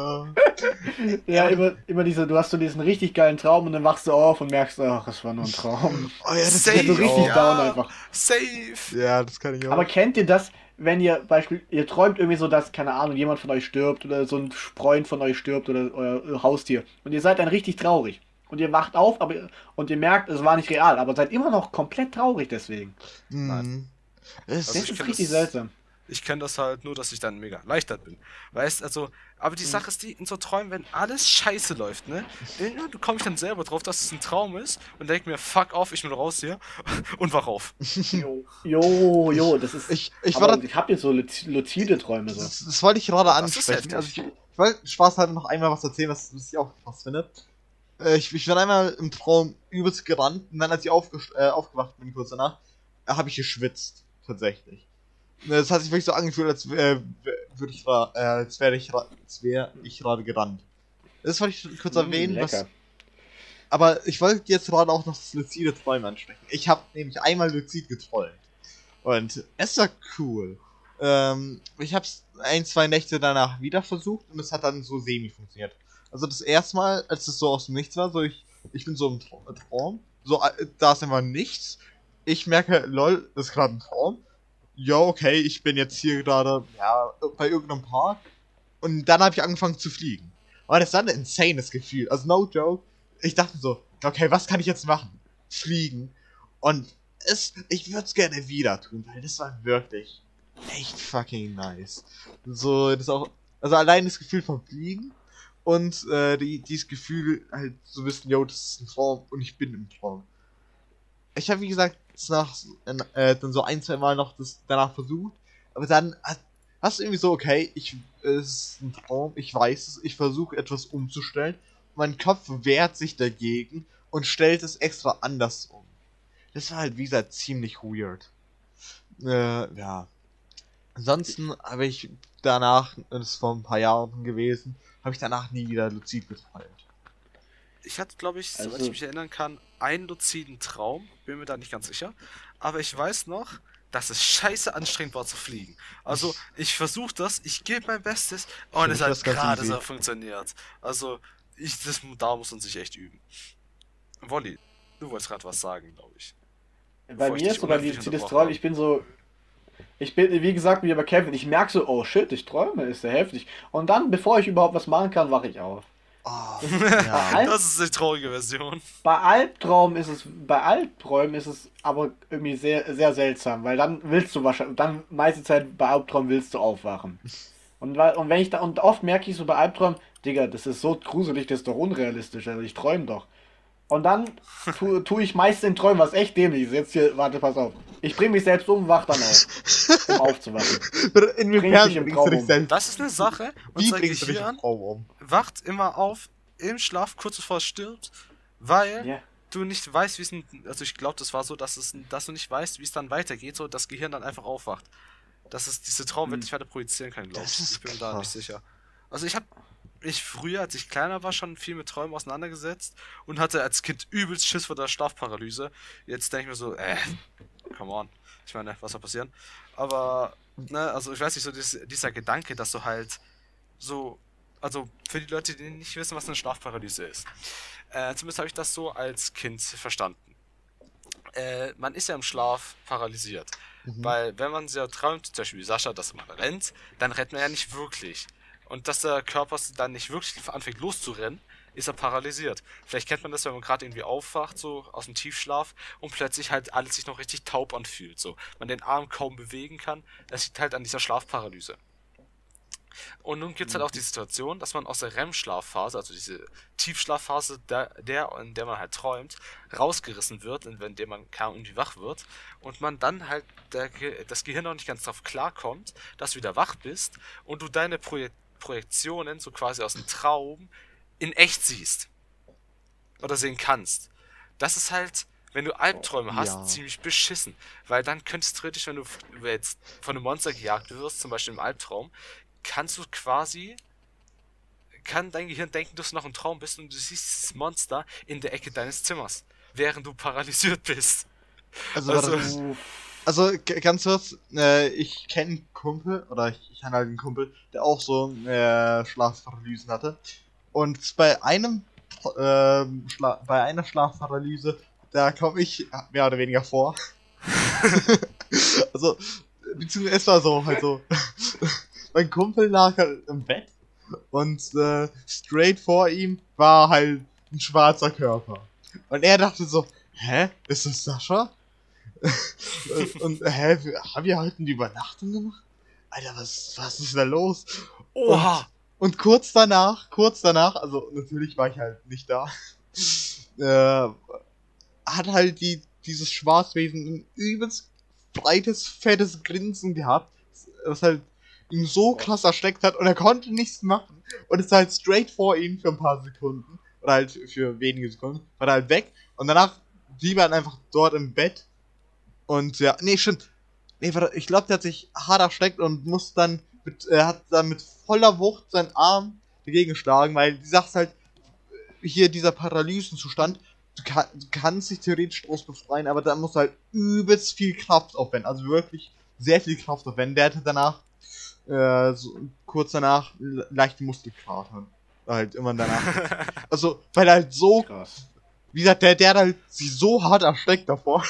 Äh, Ja, immer, immer diese, du hast so diesen richtig geilen Traum und dann wachst du auf und merkst, ach, es war nur ein Traum. oh ja, das Safe. kann So ich richtig auch. Down einfach. Safe. Ja, das kann ich auch. Aber kennt ihr das, wenn ihr Beispiel, ihr träumt irgendwie so, dass, keine Ahnung, jemand von euch stirbt oder so ein Freund von euch stirbt oder euer Haustier und ihr seid dann richtig traurig. Und ihr wacht auf aber, und ihr merkt, es war nicht real, aber seid immer noch komplett traurig deswegen. Mhm. Das Also ist richtig das- seltsam. Ich kenne das halt nur, dass ich dann mega erleichtert bin. Weißt, also, aber Mhm. die Sache ist die, in so Träumen, wenn alles scheiße läuft, ne? Irgendwann komme ich dann selber drauf, dass es ein Traum ist und denke mir, fuck auf, ich bin raus hier und wach auf. Jo, jo, jo, das ist. Ich, ich aber ich hab jetzt so luz- luzide Träume so. das, das wollte ich gerade ansprechen. Also ich, ich wollte Spaß halber noch einmal was erzählen, was, was ich auch krass finde. Äh, ich, ich bin einmal im Traum übelst gerannt und dann, als ich äh, aufgewacht bin, kurz danach, äh, habe ich geschwitzt. Tatsächlich. Ne, Das hat sich wirklich so angefühlt, als äh, würde ich, äh, als wäre ich, als wäre ich gerade gerannt. Das wollte ich kurz erwähnen, was. Aber ich wollte jetzt gerade auch noch das luzide Träumen ansprechen. Ich habe nämlich einmal luzid geträumt. Und es war cool. Ähm, ich habe es ein, zwei Nächte danach wieder versucht und es hat dann so semi funktioniert. Also das erste Mal, als es so aus dem Nichts war, so ich, ich bin so im Tra- Traum, so äh, da ist einfach nichts. Ich merke, lol, das ist gerade ein Traum. Ja, okay, ich bin jetzt hier gerade, ja, bei irgendeinem Park. Und dann habe ich angefangen zu fliegen. Aber das war ein insanes Gefühl. Also no joke. Ich dachte so, okay, was kann ich jetzt machen? Fliegen. Und es, ich würde es gerne wieder tun, weil das war wirklich echt fucking nice. So, das auch, also allein das Gefühl vom Fliegen und äh, die, dieses Gefühl halt zu wissen, yo, das ist ein Traum und ich bin im Traum. Ich habe wie gesagt das nach äh, dann so ein, zwei Mal noch das danach versucht, aber dann hast du irgendwie so, okay, ich es ist ein Traum, ich weiß es, ich versuche etwas umzustellen, mein Kopf wehrt sich dagegen und stellt es extra anders um. Das war halt wie gesagt ziemlich weird. Äh, ja. Ansonsten habe ich danach, das ist vor ein paar Jahren gewesen, habe ich danach nie wieder luzid geträumt. Ich hatte, glaube ich, soweit Also- ich mich erinnern kann, einen luziden Traum. Bin mir da nicht ganz sicher. Aber ich weiß noch, dass es scheiße anstrengend war zu fliegen. Also, ich versuche das, ich gebe mein Bestes und es hat gerade so funktioniert. Also, ich, das, da muss man sich echt üben. Wolli, du wolltest gerade was sagen, glaube ich. Bei Bevor mir ist so beim luzides Träumen, ich bin so. Ich bin, wie gesagt, wie bei Kevin, ich merke so, oh shit, ich träume, ist ja heftig. Und dann, bevor ich überhaupt was machen kann, wache ich auf. Oh, ja. Das ist die traurige Version. bei Albtraum ist es, bei Albträumen ist es aber irgendwie sehr, sehr seltsam, weil dann willst du wahrscheinlich, dann meiste Zeit bei Albträumen willst du aufwachen. Und, weil, und wenn ich da, und oft merke ich so bei Albträumen, Digga, das ist so gruselig, das ist doch unrealistisch, also ich träume doch. Und dann tue tu ich meist in Träumen was echt dämlich ist. Jetzt hier, warte, pass auf. Ich bringe mich selbst um, wach dann auf, um aufzuwachen. Inwiefern bringst Traum du dich um. selbst? Das ist eine Sache. Wie Unser bringst du dich Traum um? wacht immer auf im Schlaf, kurz bevor es stirbt, weil Ja. du nicht weißt, wie es. Also, ich glaube, das war so, dass, es, dass du nicht weißt, wie es dann weitergeht, so das Gehirn dann einfach aufwacht. Dass es diese Traum Hm. nicht weiter projizieren kann, glaube ich. Ich bin mir da nicht krass. sicher. Also, ich habe mich früher, als ich kleiner war, schon viel mit Träumen auseinandergesetzt und hatte als Kind übelst Schiss vor der Schlafparalyse. Jetzt denke ich mir so, äh, come on. Ich meine, was soll passieren? Aber, ne, also ich weiß nicht, so dieses, dieser Gedanke, dass du halt so, also für die Leute, die nicht wissen, was eine Schlafparalyse ist. Äh, zumindest habe ich das so als Kind verstanden. Äh, man ist ja im Schlaf paralysiert. Mhm. Weil wenn man sehr träumt, zum Beispiel wie Sascha, dass man rennt, dann rennt man ja nicht wirklich. Und dass der Körper dann nicht wirklich anfängt loszurennen, ist er paralysiert. Vielleicht kennt man das, wenn man gerade irgendwie aufwacht, so aus dem Tiefschlaf und plötzlich halt alles sich noch richtig taub anfühlt. So, man den Arm kaum bewegen kann. Das liegt halt an dieser Schlafparalyse. Und nun gibt es halt auch die Situation, dass man aus der REM-Schlafphase, also diese Tiefschlafphase, der, der, in der man halt träumt, rausgerissen wird, in der man kaum irgendwie wach wird. Und man dann halt der, das Gehirn noch nicht ganz drauf klarkommt, dass du wieder wach bist und du deine Proje Projektionen so quasi aus dem Traum in echt siehst. Oder sehen kannst. Das ist halt, wenn du Albträume hast, Ja. ziemlich beschissen. Weil dann könntest du theoretisch, wenn du jetzt von einem Monster gejagt wirst, zum Beispiel im Albtraum, kannst du quasi, kann dein Gehirn denken, dass du noch im Traum bist und du siehst dieses Monster in der Ecke deines Zimmers, während du paralysiert bist. Also, Also- also ganz kurz, äh, ich kenne einen Kumpel, oder ich, ich kenne halt einen Kumpel, der auch so äh, Schlafparalysen hatte. Und bei einem Schla bei einer Schlafparalyse, da komme ich mehr oder weniger vor. also, beziehungsweise es war so, halt so. mein Kumpel lag halt im Bett und äh, straight vor ihm war halt ein schwarzer Körper. Und er dachte so, hä, ist das Sascha? Und, und hä, haben wir heute eine Übernachtung gemacht? Alter, was, was ist da los? Oha! Und kurz danach, kurz danach, also natürlich war ich halt nicht da, äh, hat halt die, dieses Schwarzwesen ein übelst breites, fettes Grinsen gehabt, was halt ihm so krass ersteckt hat und er konnte nichts machen und ist halt straight vor ihm für ein paar Sekunden oder halt für wenige Sekunden, war er halt weg und danach blieb er halt einfach dort im Bett und ja, nee, stimmt, nee, warte, ich glaube, der hat sich hart ersteckt und muss dann mit, er hat dann mit voller Wucht seinen Arm dagegen geschlagen, weil die Sache ist halt, hier dieser Paralysenzustand, du, kann, du kannst dich theoretisch draus befreien, aber da musst du halt übelst viel Kraft aufwenden. Also wirklich sehr viel Kraft aufwenden. Der hatte danach, äh, so, kurz danach, le- leichte Muskelkater. Halt immer danach. Also, weil er halt so Krass. wie gesagt, der, der hat halt sich so hart erschreckt davor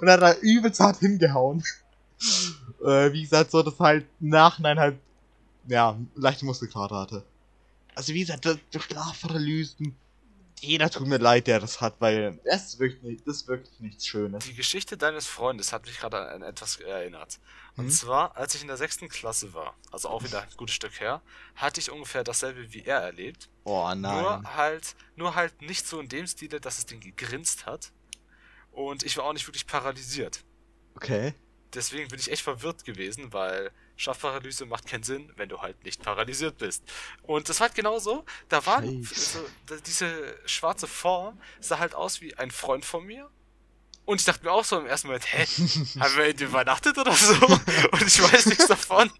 und hat da übelst hart hingehauen. äh, wie gesagt, so, dass halt im Nachhinein halt, ja, leichte Muskelkater hatte. Also wie gesagt, das Schlafparalysen, jeder tut mir leid, der das hat, weil das ist wirklich, nicht, das ist wirklich nichts Schönes. Die Geschichte deines Freundes hat mich gerade an etwas erinnert. Und Mhm. zwar, als ich in der sechsten Klasse war, also auch wieder ein gutes Stück her, hatte ich ungefähr dasselbe wie er erlebt. Oh nein. Nur halt, nur halt nicht so in dem Stile, dass es den gegrinst hat. Und ich war auch nicht wirklich paralysiert. Okay. Deswegen bin ich echt verwirrt gewesen, weil Schlafparalyse macht keinen Sinn, wenn du halt nicht paralysiert bist. Und das war halt genauso. Da war so, diese schwarze Form, sah halt aus wie ein Freund von mir. Und ich dachte mir auch so im ersten Moment, hä, haben wir in übernachtet oder so? Und ich weiß nichts davon.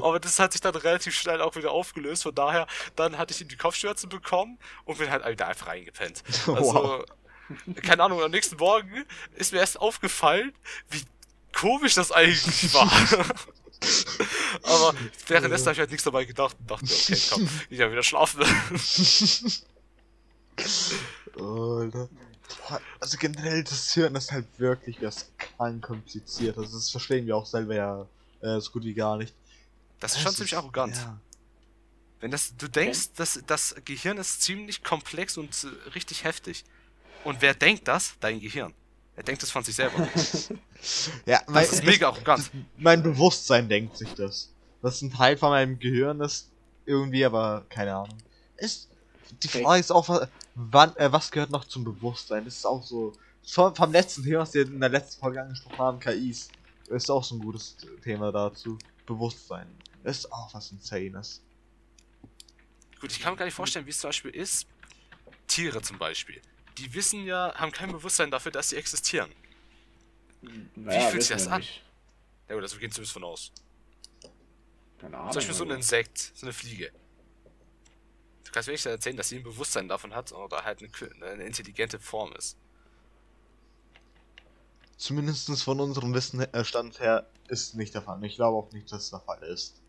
Aber das hat sich dann relativ schnell auch wieder aufgelöst. Von daher, dann hatte ich ihm die Kopfschmerzen bekommen und bin halt wieder einfach reingepennt. Also, Wow. Keine Ahnung, am nächsten Morgen ist mir erst aufgefallen, wie komisch das eigentlich war. Aber währenddessen habe ich halt nichts dabei gedacht und dachte, okay, komm, ich ja wieder schlafen. Alter. Boah, Also generell, das Hirn ist halt wirklich das krank kompliziert. Also das verstehen wir auch selber ja äh, so gut wie gar nicht. Das ist schon ziemlich arrogant. Ja. Wenn das, du denkst, dass das Gehirn ist ziemlich komplex und äh, richtig heftig. Und wer denkt das? Dein Gehirn. Er denkt das von sich selber. Ja, mein, Das ist mega arrogant. mein Bewusstsein denkt sich das. Das ist ein Teil von meinem Gehirn ist irgendwie, aber keine Ahnung. Ist, die Okay. Frage ist auch, wa- wann, äh, was gehört noch zum Bewusstsein? Das ist auch so. Vom, vom letzten Thema, was wir in der letzten Folge angesprochen haben, KIs, ist auch so ein gutes Thema dazu. Bewusstsein. Ist auch was Insanes. Gut, ich kann mir gar nicht vorstellen, wie es zum Beispiel ist. Tiere zum Beispiel. Die wissen ja, haben kein Bewusstsein dafür, dass sie existieren. Naja, fühlt sich das an? nicht. Ja gut, also wir gehen zumindest von aus. Keine Ahnung. Zum Beispiel so ein also. Insekt, so eine Fliege. Du kannst mir nicht erzählen, dass sie ein Bewusstsein davon hat oder halt eine, eine intelligente Form ist. Zumindest von unserem Wissensstand her ist nicht der Fall. Und Ich glaube auch nicht, dass es der Fall ist.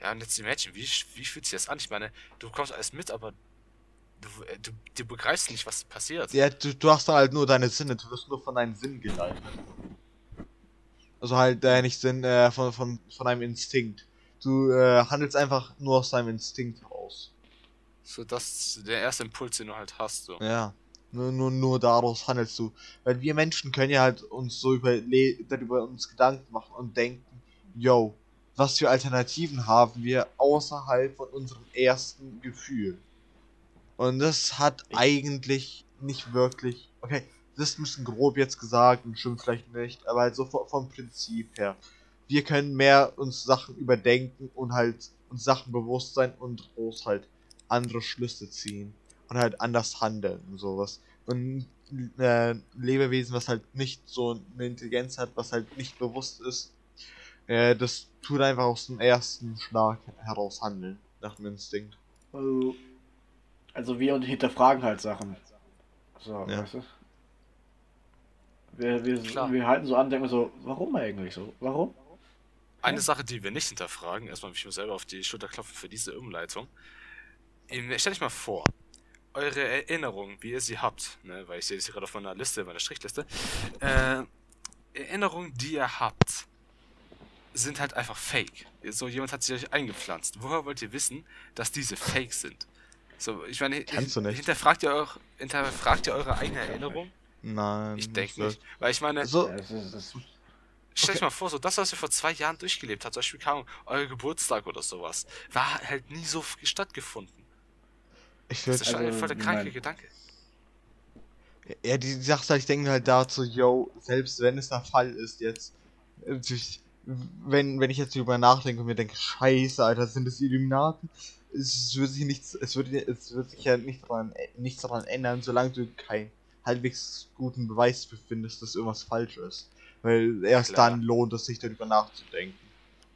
Ja, und jetzt imagine, wie, wie fühlt sich das an? Ich meine, du bekommst alles mit, aber du, äh, du, du begreifst nicht, was passiert. Ja, du, du hast halt nur deine Sinne, du wirst nur von deinen Sinnen geleitet. Also halt äh, nicht Sinn äh, von, von, von deinem Instinkt. Du äh, handelst einfach nur aus deinem Instinkt heraus. So, das ist der erste Impuls, den du halt hast. So. Ja. Nur, nur, nur daraus handelst du. Weil wir Menschen können ja halt uns so über, darüber uns Gedanken machen und denken, yo, was für Alternativen haben wir außerhalb von unserem ersten Gefühl? Und das hat Ich- eigentlich nicht wirklich. Okay, das ist ein bisschen grob jetzt gesagt und stimmt vielleicht nicht, aber halt so vom, vom Prinzip her. Wir können mehr uns Sachen überdenken und halt uns Sachen bewusst sein und daraus halt andere Schlüsse ziehen und halt anders handeln und sowas. Und äh, ein Lebewesen, was halt nicht so eine Intelligenz hat, was halt nicht bewusst ist, äh, das tut einfach aus dem ersten Schlag heraus handeln, nach dem Instinkt. Also, also wir hinterfragen halt Sachen. So, Ja. weißt du? Wir, wir, Klar. wir halten so an, denken so, warum eigentlich so? Warum? Eine Ja. Sache, die wir nicht hinterfragen, erstmal will ich mir selber auf die Schulter klopfen für diese Umleitung. Ihr- Stellt euch mal vor, eure Erinnerungen, wie ihr sie habt, ne, weil ich sehe das hier gerade auf meiner Liste, meiner Strichliste, äh, Erinnerungen, die ihr habt, sind halt einfach fake. So jemand hat sie euch eingepflanzt. Woher wollt ihr wissen, dass diese fake sind? So, ich meine, Kannst du nicht. hinterfragt ihr, auch, hinterfragt ihr eure eigene Erinnerung? Nein. Ich denke nicht. Weil ich meine, So, Stell Okay. dir mal vor, so das, was ihr vor zwei Jahren durchgelebt habt, zum Beispiel, keine Ahnung, euer Geburtstag oder sowas, war halt nie so stattgefunden. ich Das ist schon Also, voll der kranke Moment. Gedanke. Ja, die, Sache ist halt, ich denke halt dazu, yo, selbst wenn es der Fall ist jetzt, äh, wenn, wenn ich jetzt drüber nachdenke und mir denke, scheiße, Alter, sind das Illuminaten? Es wird sich nichts, es wird, es wird sich ja nicht daran, nichts daran ändern, solange du keinen halbwegs guten Beweis befindest, dass irgendwas falsch ist. Weil erst Klar. dann lohnt es sich darüber nachzudenken.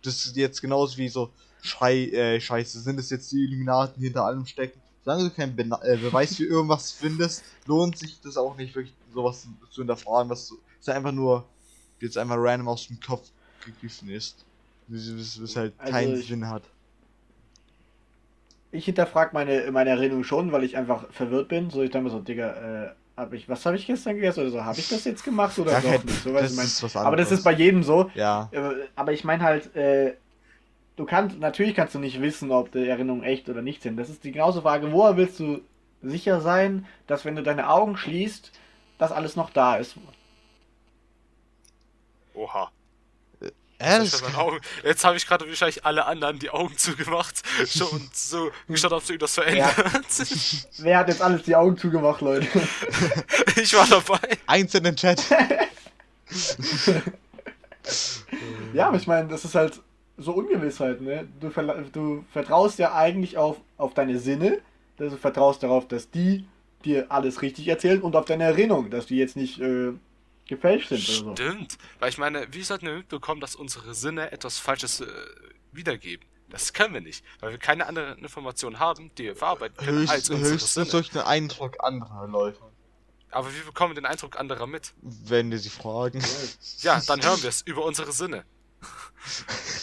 Das ist jetzt genauso wie so, Schei, äh, scheiße, sind es jetzt die Illuminaten, die hinter allem stecken? solange du keinen Bena äh, Beweis für irgendwas findest, lohnt sich das auch nicht wirklich sowas zu hinterfragen, was so, ist einfach nur jetzt einfach random aus dem Kopf gegriffen ist. Das, das halt Also keinen Sinn hat. Ich hinterfrage meine, meine Erinnerung schon, weil ich einfach verwirrt bin. So, ich denke mir so, Digga, äh, hab ich, was habe ich gestern gegessen oder so? Habe ich das jetzt gemacht oder Ja, doch kein- nicht? So, das ist was aber das anderes. ist bei jedem so. Ja. Äh, Aber ich meine halt, äh, du kannst, natürlich kannst du nicht wissen, ob die Erinnerungen echt oder nicht sind. Das ist die genauso Frage, woher willst du sicher sein, dass wenn du deine Augen schließt, dass alles noch da ist? Oha. Äh, Jetzt, habe ich gerade wahrscheinlich alle anderen die Augen zugemacht schon und so geschaut, ob sich das verändert. Wer hat jetzt alles die Augen zugemacht, Leute? Ich war dabei. eins in den Chat. Ja, aber ich meine, das ist halt so Ungewissheit, ne? Du, verla- du vertraust ja eigentlich auf, auf deine Sinne, dass du vertraust darauf, dass die dir alles richtig erzählen und auf deine Erinnerung, dass die jetzt nicht äh, gefälscht sind oder so. Stimmt. Weil ich meine, wie sollten wir mitbekommen, dass unsere Sinne etwas Falsches äh, wiedergeben? Das können wir nicht, weil wir keine anderen Informationen haben, die wir verarbeiten können als Höchst, unsere höchstens Sinne. durch den Eindruck anderer Leute. Aber wir bekommen den Eindruck anderer mit. Wenn wir sie fragen. Ja, dann hören wir es über unsere Sinne.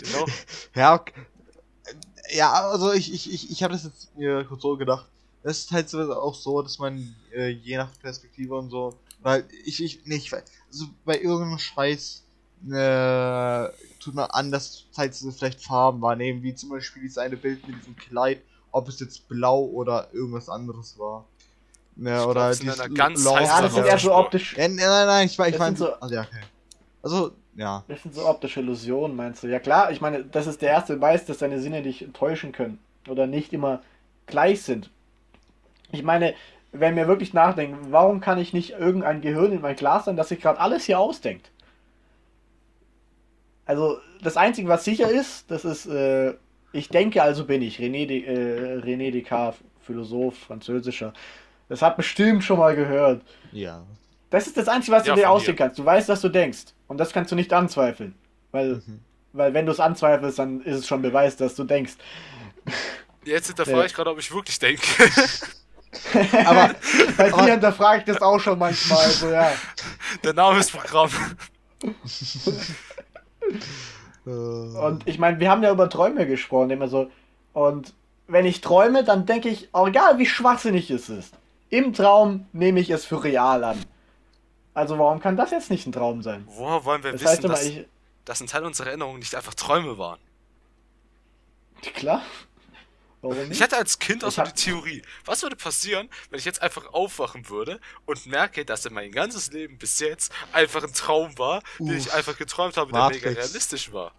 genau. Ja, ok- ja, also ich, ich, ich, ich habe das jetzt mir kurz so gedacht. Es ist halt so, auch so, dass man äh, je nach Perspektive und so, weil ich, ich, nee, ich weiß, also bei irgendeinem Scheiß äh, tut man anders, halt so vielleicht Farben wahrnehmen, wie zum Beispiel dieses eine Bild mit diesem Kleid, ob es jetzt blau oder irgendwas anderes war. Ja, Ich oder glaub, eine ganz Lauf- Ja, das sind eher so optisch. Ja, nein, nein, nein, ich, ich Das meine so- also ja, okay. Also, ja. Das sind so optische Illusionen, meinst du? Ja klar, ich meine, das ist der erste Beweis, dass deine Sinne dich täuschen können oder nicht immer gleich sind. Ich meine, wenn wir wirklich nachdenken, warum kann ich nicht irgendein Gehirn in mein Glas sein, das sich gerade alles hier ausdenkt? Also das Einzige, was sicher ist, das ist, äh, ich denke, also bin ich. René, De, äh, René Descartes, Philosoph, französischer. Das hat bestimmt schon mal gehört. Ja. Das ist das Einzige, was Ja, du dir ausdenken kannst. Du weißt, dass du denkst. Und das kannst du nicht anzweifeln. Weil, Mhm. weil wenn du es anzweifelst, dann ist es schon Beweis, dass du denkst. Jetzt hinterfrage ich gerade, ob ich wirklich denke. Aber, Bei dir hinterfrage ich das auch schon manchmal. So, ja. Der Name ist Programm. äh, Und ich meine, wir haben ja über Träume gesprochen, immer so. Und wenn ich träume, dann denke ich, auch egal wie schwachsinnig es ist, im Traum nehme ich es für real an. Also warum kann das jetzt nicht ein Traum sein? Woher wollen wir Das wissen, dass, ich. dass ein Teil unserer Erinnerungen nicht einfach Träume waren? Klar. Warum nicht? Ich hatte als Kind auch so die Theorie, was würde passieren, wenn ich jetzt einfach aufwachen würde und merke, dass mein ganzes Leben bis jetzt einfach ein Traum war, den Uff. ich einfach geträumt habe, der Matrix. mega realistisch war.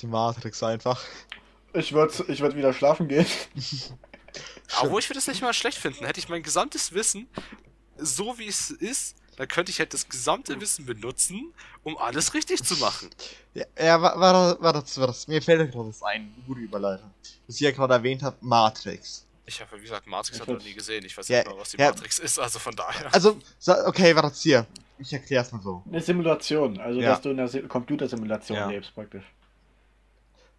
die Matrix einfach. Ich würde ich würd wieder schlafen gehen. Aber ich würde es nicht mal schlecht finden. Hätte ich mein gesamtes Wissen so wie es ist, dann könnte ich halt das gesamte Wissen benutzen, um alles richtig zu machen. Ja, ja war, war, war, das, war das. Mir fällt gerade das ein. Eine gute Überleitung. Was ich ja gerade erwähnt habe, Matrix. Ich habe, wie gesagt, Matrix habe noch nie gesehen. Ich weiß Ja, nicht mal, was die ja. Matrix ist, also von daher. Also, okay, war das hier. Ich erklär's mal so. Eine Simulation, also Ja. dass du in einer Si- Computersimulation Ja. lebst praktisch.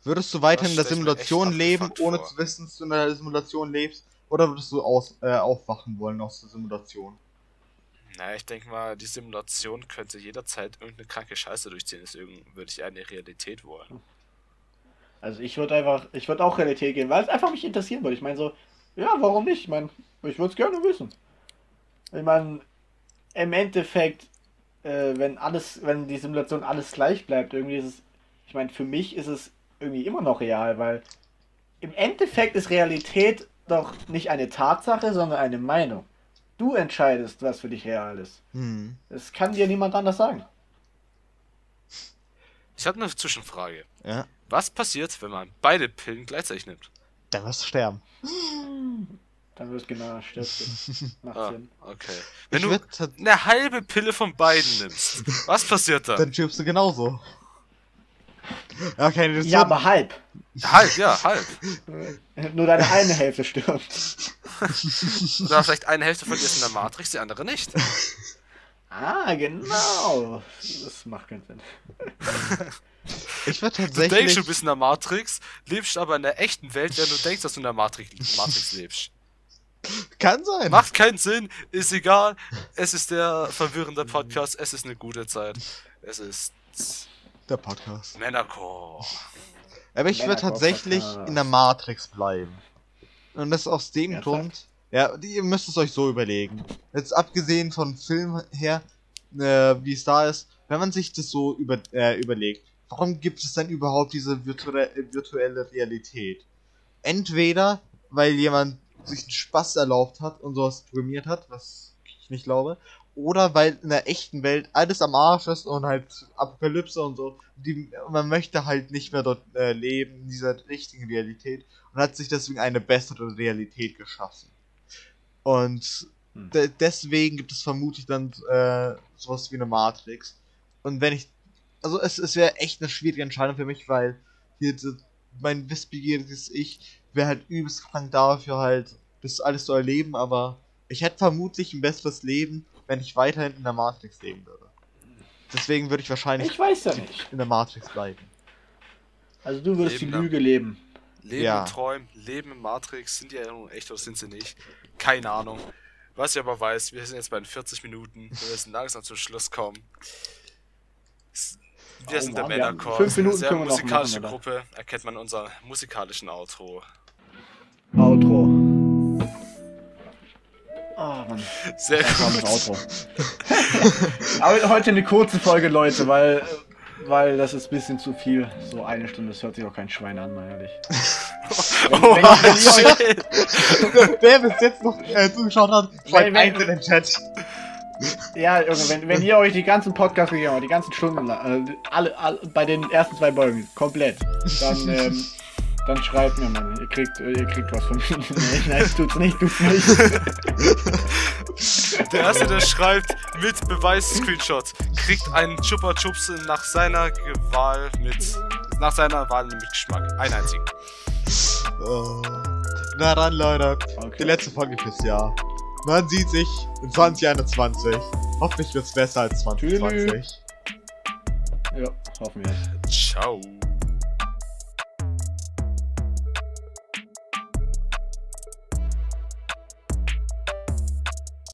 Würdest du weiter Das in der Simulation leben, ohne vor. zu wissen, dass du in der Simulation lebst? Oder würdest du aus, äh, aufwachen wollen aus der Simulation? Naja, ich denke mal, die Simulation könnte jederzeit irgendeine kranke Scheiße durchziehen, deswegen würde ich eine Realität wollen. Also ich würde einfach, ich würde auch Realität gehen, weil es einfach mich interessieren würde. Ich meine so, ja, warum nicht? Ich meine, ich würde es gerne wissen. Ich meine, im Endeffekt, äh, wenn alles, wenn die Simulation alles gleich bleibt, irgendwie ist es, ich meine, für mich ist es irgendwie immer noch real, weil im Endeffekt ist Realität doch nicht eine Tatsache, sondern eine Meinung. Du entscheidest, was für dich real ist. Hm. Das kann dir niemand anders sagen. Ich habe eine Zwischenfrage. Ja. Was passiert, wenn man beide Pillen gleichzeitig nimmt? Dann wirst du sterben. Dann wirst du genau du. Macht Ah, Sinn. okay. Wenn Ich du würd, eine halbe Pille von beiden nimmst, was passiert dann? dann stirbst du genauso. Ja, okay, das Ja, aber halb. Halb, ja, halb. Nur deine eine Hälfte stirbt. Oder vielleicht eine Hälfte von dir ist in der Matrix, die andere nicht. Ah, genau. Das macht keinen Sinn. Ich würde Du denkst, tatsächlich. du bist in der Matrix, lebst aber in der echten Welt, während du denkst, dass du in der Matrix, Matrix lebst. Kann sein. Macht keinen Sinn, ist egal. Es ist der verwirrende Podcast, es ist eine gute Zeit. Es ist Der Podcast. Männerchor. Aber ich würde tatsächlich in der Matrix bleiben. Und das aus dem Ernsthaft? Grund. Ja, ihr müsst es euch so überlegen. Jetzt abgesehen von Film her, äh, wie es da ist, wenn man sich das so über, äh, überlegt, warum gibt es denn überhaupt diese virtuelle, virtuelle Realität? Entweder, weil jemand sich einen Spaß erlaubt hat und sowas programmiert hat, was ich nicht glaube, oder weil in der echten Welt alles am Arsch ist und halt Apokalypse und so. Die, man möchte halt nicht mehr dort äh, leben, in dieser richtigen Realität und hat sich deswegen eine bessere Realität geschaffen. Und Hm. de deswegen gibt es vermutlich dann äh, sowas wie eine Matrix. Und wenn ich. Also es, es wäre echt eine schwierige Entscheidung für mich, weil hier mein wissbegieriges Ich wäre halt übelst krank dafür halt, das alles zu erleben, aber ich hätte vermutlich ein besseres Leben, wenn ich weiterhin in der Matrix leben würde. Deswegen würde ich wahrscheinlich Ich weiß ja nicht. in der Matrix bleiben. Also du würdest Leben die. Lüge leben. Leben Ja. in Träumen, Leben in Matrix, sind die ja nun echt oder sind sie nicht? Keine Ahnung. Was ich aber weiß, wir sind jetzt bei den 40 Minuten, wir müssen langsam zum Schluss kommen. Wir Oh sind der Mann, haben Männerchor, fünf Minuten sehr musikalische machen, Gruppe, erkennt man unseren musikalischen Outro. Outro. Ah, Mann. Sehr Das gut. Outro. Aber heute eine kurze Folge, Leute, weil, weil das ist ein bisschen zu viel. So eine Stunde, das hört sich auch kein Schwein an, mal ehrlich. Wenn, Oh, wenn, wenn, euch. Wer bis jetzt noch äh, zugeschaut hat, schreibt eins in den Chat. ja, wenn, wenn ihr euch die ganzen Podcasts gegeben habt, die ganzen Stunden, äh, alle, alle, bei den ersten zwei Folgen, komplett, dann, ähm, dann schreibt mir, Mann, ihr kriegt, äh, ihr kriegt was von mir. Nein, tut's nicht, tut's nicht. Der erste, der schreibt mit Beweis-Screenshot, kriegt einen Chupa Chups nach seiner Wahl mit, nach seiner Wahl mit Geschmack. Einen einzigen. Oh. Na dann, Leute. Die Okay. letzte Folge fürs Jahr. Man sieht sich in 2021. Hoffentlich wird's besser als 2020. Ja, hoffen wir. Ciao.